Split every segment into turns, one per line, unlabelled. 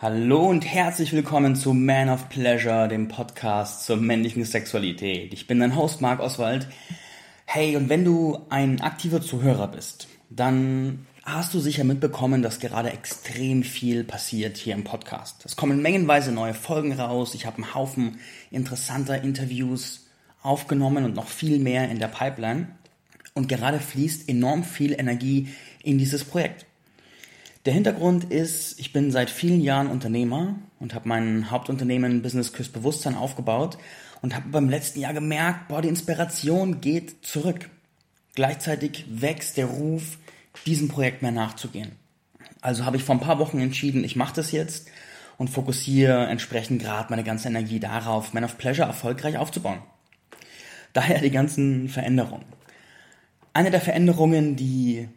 Hallo und herzlich willkommen zu Man of Pleasure, dem Podcast zur männlichen Sexualität. Ich bin dein Host Marc Oswald. Hey, und wenn du ein aktiver Zuhörer bist, dann hast du sicher mitbekommen, dass gerade extrem viel passiert hier im Podcast. Es kommen mengenweise neue Folgen raus. Ich habe einen Haufen interessanter Interviews aufgenommen und noch viel mehr in der Pipeline. Und gerade fließt enorm viel Energie in dieses Projekt. Der Hintergrund ist, ich bin seit vielen Jahren Unternehmer und habe mein Hauptunternehmen Business Küss Bewusstsein aufgebaut und habe beim letzten Jahr gemerkt, boah, die Inspiration geht zurück. Gleichzeitig wächst der Ruf, diesem Projekt mehr nachzugehen. Also habe ich vor ein paar Wochen entschieden, ich mache das jetzt und fokussiere entsprechend gerade meine ganze Energie darauf, Man of Pleasure erfolgreich aufzubauen. Daher die ganzen Veränderungen. Eine der Veränderungen, die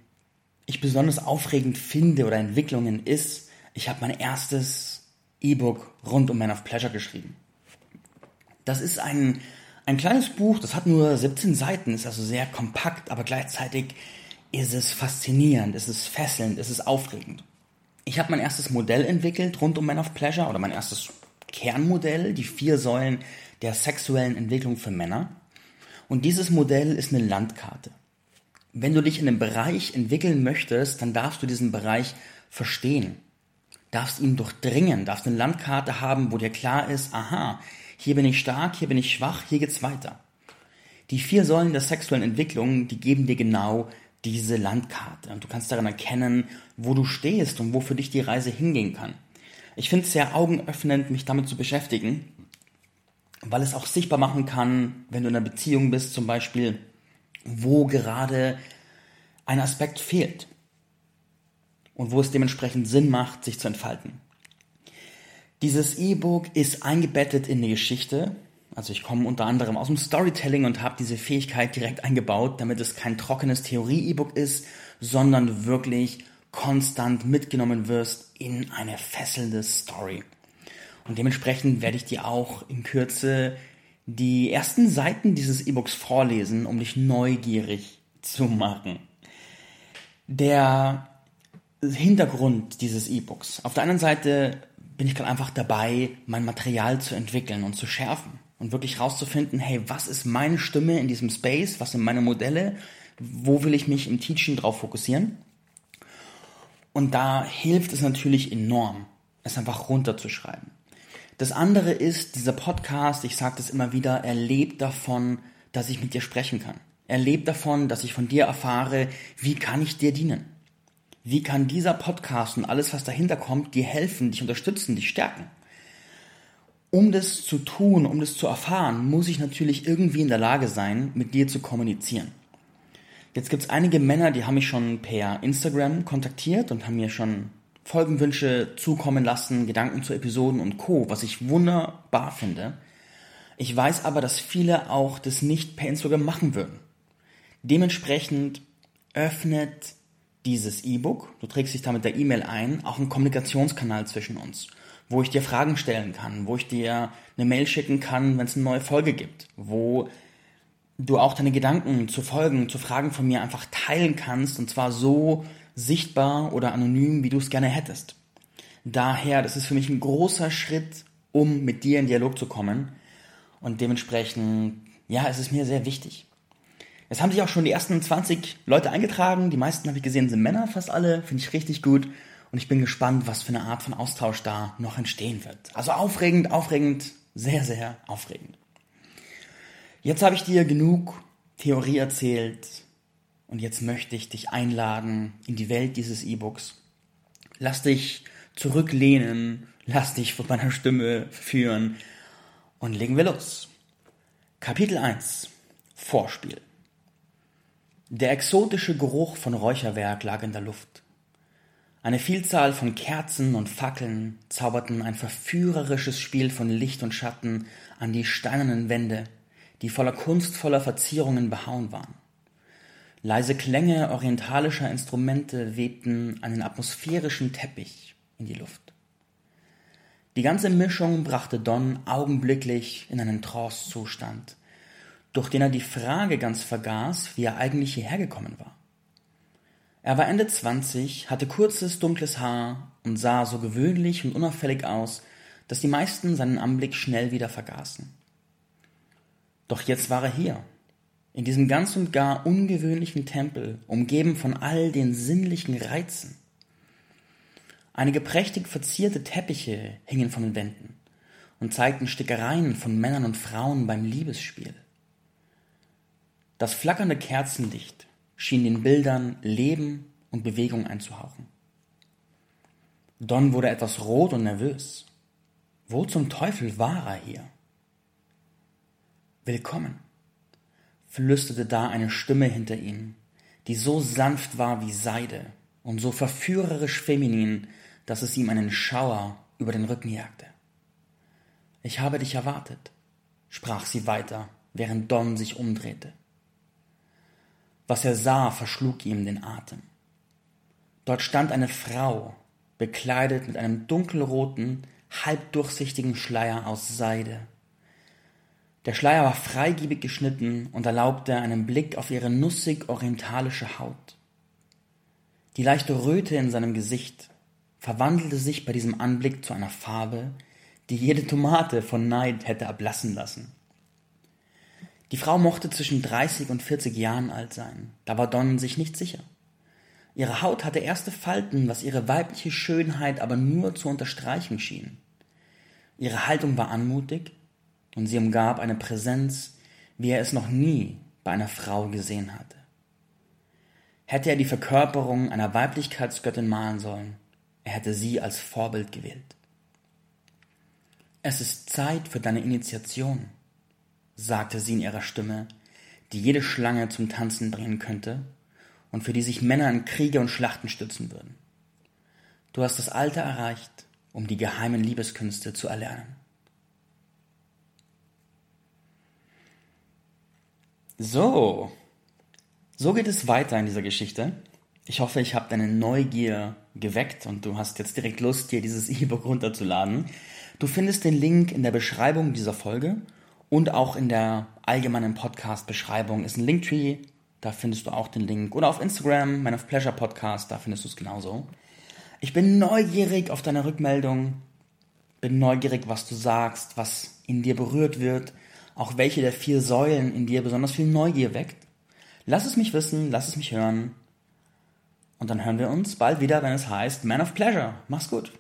ich besonders aufregend finde oder Entwicklungen ist, ich habe mein erstes E-Book rund um Man of Pleasure geschrieben. Das ist ein, ein kleines Buch, das hat nur 17 Seiten, ist also sehr kompakt, aber gleichzeitig ist es faszinierend, ist es fesselnd, ist es aufregend. Ich habe mein erstes Modell entwickelt rund um Man of Pleasure oder mein erstes Kernmodell, die vier Säulen der sexuellen Entwicklung für Männer. Und dieses Modell ist eine Landkarte wenn du dich in einem Bereich entwickeln möchtest, dann darfst du diesen Bereich verstehen. Darfst ihn durchdringen, darfst eine Landkarte haben, wo dir klar ist, aha, hier bin ich stark, hier bin ich schwach, hier geht's weiter. Die vier Säulen der sexuellen Entwicklung, die geben dir genau diese Landkarte. Und du kannst daran erkennen, wo du stehst und wo für dich die Reise hingehen kann. Ich finde es sehr augenöffnend, mich damit zu beschäftigen, weil es auch sichtbar machen kann, wenn du in einer Beziehung bist zum Beispiel, wo gerade ein Aspekt fehlt und wo es dementsprechend Sinn macht, sich zu entfalten. Dieses E-Book ist eingebettet in die Geschichte. Also ich komme unter anderem aus dem Storytelling und habe diese Fähigkeit direkt eingebaut, damit es kein trockenes Theorie-E-Book ist, sondern wirklich konstant mitgenommen wirst in eine fesselnde Story. Und dementsprechend werde ich dir auch in Kürze die ersten Seiten dieses E-Books vorlesen, um dich neugierig zu machen. Der Hintergrund dieses E-Books. Auf der anderen Seite bin ich gerade einfach dabei, mein Material zu entwickeln und zu schärfen und wirklich rauszufinden, hey, was ist meine Stimme in diesem Space, was sind meine Modelle, wo will ich mich im Teaching drauf fokussieren. Und da hilft es natürlich enorm, es einfach runterzuschreiben. Das andere ist, dieser Podcast, ich sage das immer wieder, er lebt davon, dass ich mit dir sprechen kann. Er lebt davon, dass ich von dir erfahre, wie kann ich dir dienen? Wie kann dieser Podcast und alles, was dahinter kommt, dir helfen, dich unterstützen, dich stärken? Um das zu tun, um das zu erfahren, muss ich natürlich irgendwie in der Lage sein, mit dir zu kommunizieren. Jetzt gibt es einige Männer, die haben mich schon per Instagram kontaktiert und haben mir schon Folgenwünsche zukommen lassen, Gedanken zu Episoden und Co., was ich wunderbar finde. Ich weiß aber, dass viele auch das nicht per Instagram machen würden. Dementsprechend öffnet dieses E-Book, du trägst dich damit der E-Mail ein, auch einen Kommunikationskanal zwischen uns, wo ich dir Fragen stellen kann, wo ich dir eine Mail schicken kann, wenn es eine neue Folge gibt, wo du auch deine Gedanken zu Folgen, zu Fragen von mir einfach teilen kannst und zwar so, sichtbar oder anonym, wie du es gerne hättest. Daher, das ist für mich ein großer Schritt, um mit dir in Dialog zu kommen. Und dementsprechend, ja, es ist mir sehr wichtig. Es haben sich auch schon die ersten 20 Leute eingetragen. Die meisten habe ich gesehen sind Männer, fast alle. Finde ich richtig gut. Und ich bin gespannt, was für eine Art von Austausch da noch entstehen wird. Also aufregend, aufregend, sehr, sehr aufregend. Jetzt habe ich dir genug Theorie erzählt, und jetzt möchte ich dich einladen in die Welt dieses E-Books. Lass dich zurücklehnen, lass dich von meiner Stimme führen und legen wir los. Kapitel 1 Vorspiel Der exotische Geruch von Räucherwerk lag in der Luft. Eine Vielzahl von Kerzen und Fackeln zauberten ein verführerisches Spiel von Licht und Schatten an die steinernen Wände, die voller kunstvoller Verzierungen behauen waren. Leise Klänge orientalischer Instrumente webten einen atmosphärischen Teppich in die Luft. Die ganze Mischung brachte Don augenblicklich in einen Trance-Zustand, durch den er die Frage ganz vergaß, wie er eigentlich hierher gekommen war. Er war Ende 20, hatte kurzes, dunkles Haar und sah so gewöhnlich und unauffällig aus, dass die meisten seinen Anblick schnell wieder vergaßen. Doch jetzt war er hier, in diesem ganz und gar ungewöhnlichen Tempel, umgeben von all den sinnlichen Reizen. Einige prächtig verzierte Teppiche hingen von den Wänden und zeigten Stickereien von Männern und Frauen beim Liebesspiel. Das flackernde Kerzenlicht schien den Bildern Leben und Bewegung einzuhauchen. Don wurde etwas rot und nervös. Wo zum Teufel war er hier? Willkommen, flüsterte da eine Stimme hinter ihm, die so sanft war wie Seide und so verführerisch feminin, dass es ihm einen Schauer über den Rücken jagte. Ich habe dich erwartet, sprach sie weiter, während Don sich umdrehte. Was er sah, verschlug ihm den Atem. Dort stand eine Frau, bekleidet mit einem dunkelroten, halbdurchsichtigen Schleier aus Seide. Der Schleier war freigiebig geschnitten und erlaubte einen Blick auf ihre nussig orientalische Haut. Die leichte Röte in seinem Gesicht verwandelte sich bei diesem Anblick zu einer Farbe, die jede Tomate von Neid hätte erblassen lassen. Die Frau mochte zwischen 30 und 40 Jahren alt sein, da war Don sich nicht sicher. Ihre Haut hatte erste Falten, was ihre weibliche Schönheit aber nur zu unterstreichen schien. Ihre Haltung war anmutig und sie umgab eine Präsenz, wie er es noch nie bei einer Frau gesehen hatte. Hätte er die Verkörperung einer Weiblichkeitsgöttin malen sollen, er hätte sie als Vorbild gewählt. Es ist Zeit für deine Initiation, sagte sie in ihrer Stimme, die jede Schlange zum Tanzen bringen könnte und für die sich Männer in Kriege und Schlachten stützen würden. Du hast das Alter erreicht, um die geheimen Liebeskünste zu erlernen. So, so geht es weiter in dieser Geschichte. Ich hoffe, ich habe deine Neugier geweckt und du hast jetzt direkt Lust, dir dieses E-Book runterzuladen. Du findest den Link in der Beschreibung dieser Folge und auch in der allgemeinen Podcast-Beschreibung ist ein Linktree, da findest du auch den Link. Oder auf Instagram, Man of Pleasure Podcast, da findest du es genauso. Ich bin neugierig auf deine Rückmeldung, bin neugierig, was du sagst, was in dir berührt wird, auch welche der vier Säulen in dir besonders viel Neugier weckt. Lass es mich wissen, lass es mich hören. Und dann hören wir uns bald wieder, wenn es heißt Man of Pleasure. Mach's gut.